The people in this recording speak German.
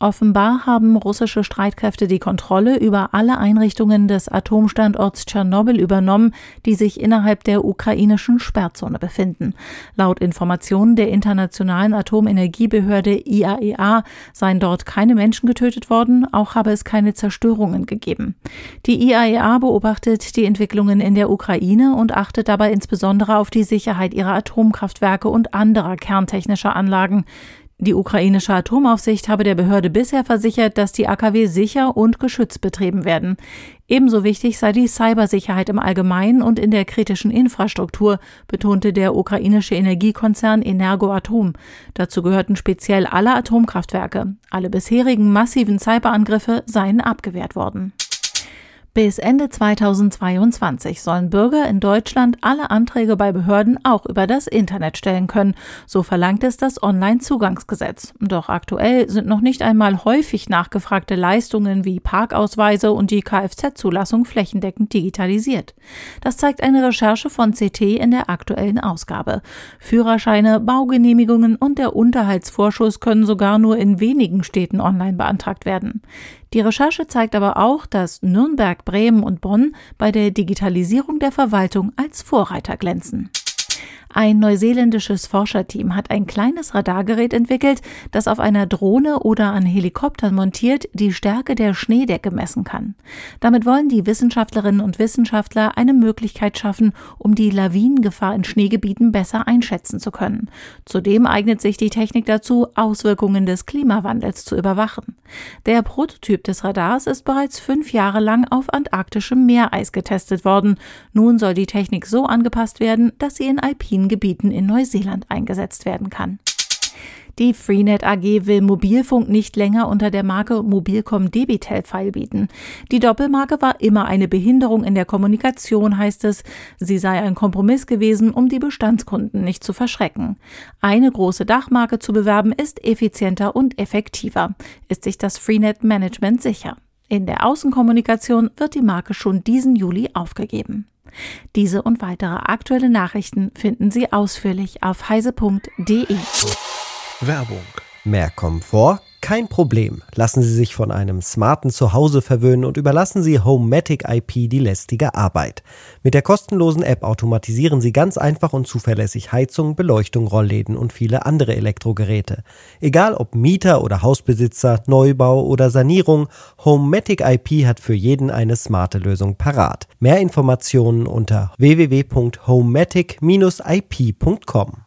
Offenbar haben russische Streitkräfte die Kontrolle über alle Einrichtungen des Atomstandorts Tschernobyl übernommen, die sich innerhalb der ukrainischen Sperrzone befinden. Laut Informationen der Internationalen Atomenergiebehörde IAEA e seien dort keine Menschen getötet worden, auch habe es keine Zerstörungen gegeben. Die IAEA e beobachtet die Entwicklungen in der Ukraine und achtet dabei insbesondere auf die Sicherheit ihrer Atomkraftwerke und anderer kerntechnischer Anlagen. Die ukrainische Atomaufsicht habe der Behörde bisher versichert, dass die AKW sicher und geschützt betrieben werden. Ebenso wichtig sei die Cybersicherheit im Allgemeinen und in der kritischen Infrastruktur, betonte der ukrainische Energiekonzern Energoatom. Dazu gehörten speziell alle Atomkraftwerke. Alle bisherigen massiven Cyberangriffe seien abgewehrt worden. Bis Ende 2022 sollen Bürger in Deutschland alle Anträge bei Behörden auch über das Internet stellen können. So verlangt es das Onlinezugangsgesetz. Doch aktuell sind noch nicht einmal häufig nachgefragte Leistungen wie Parkausweise und die Kfz-Zulassung flächendeckend digitalisiert. Das zeigt eine Recherche von CT in der aktuellen Ausgabe. Führerscheine, Baugenehmigungen und der Unterhaltsvorschuss können sogar nur in wenigen Städten online beantragt werden. Die Recherche zeigt aber auch, dass Nürnberg, Bremen und Bonn bei der Digitalisierung der Verwaltung als Vorreiter glänzen. Ein neuseeländisches Forscherteam hat ein kleines Radargerät entwickelt, das auf einer Drohne oder an Helikoptern montiert die Stärke der Schneedecke messen kann. Damit wollen die Wissenschaftlerinnen und Wissenschaftler eine Möglichkeit schaffen, um die Lawinengefahr in Schneegebieten besser einschätzen zu können. Zudem eignet sich die Technik dazu, Auswirkungen des Klimawandels zu überwachen. Der Prototyp des Radars ist bereits fünf Jahre lang auf antarktischem Meereis getestet worden. Nun soll die Technik so angepasst werden, dass sie in alpinen Gebieten in Neuseeland eingesetzt werden kann. Die Freenet AG will Mobilfunk nicht länger unter der Marke Mobilcom Debitel feilbieten. Die Doppelmarke war immer eine Behinderung in der Kommunikation, heißt es. Sie sei ein Kompromiss gewesen, um die Bestandskunden nicht zu verschrecken. Eine große Dachmarke zu bewerben ist effizienter und effektiver. Ist sich das Freenet Management sicher? In der Außenkommunikation wird die Marke schon diesen Juli aufgegeben. Diese und weitere aktuelle Nachrichten finden Sie ausführlich auf heise.de. Werbung. Mehr Komfort? Kein Problem. Lassen Sie sich von einem smarten Zuhause verwöhnen und überlassen Sie Homematic IP die lästige Arbeit. Mit der kostenlosen App automatisieren Sie ganz einfach und zuverlässig Heizung, Beleuchtung, Rollläden und viele andere Elektrogeräte. Egal ob Mieter oder Hausbesitzer, Neubau oder Sanierung, Homematic IP hat für jeden eine smarte Lösung parat. Mehr Informationen unter www.homematic-ip.com.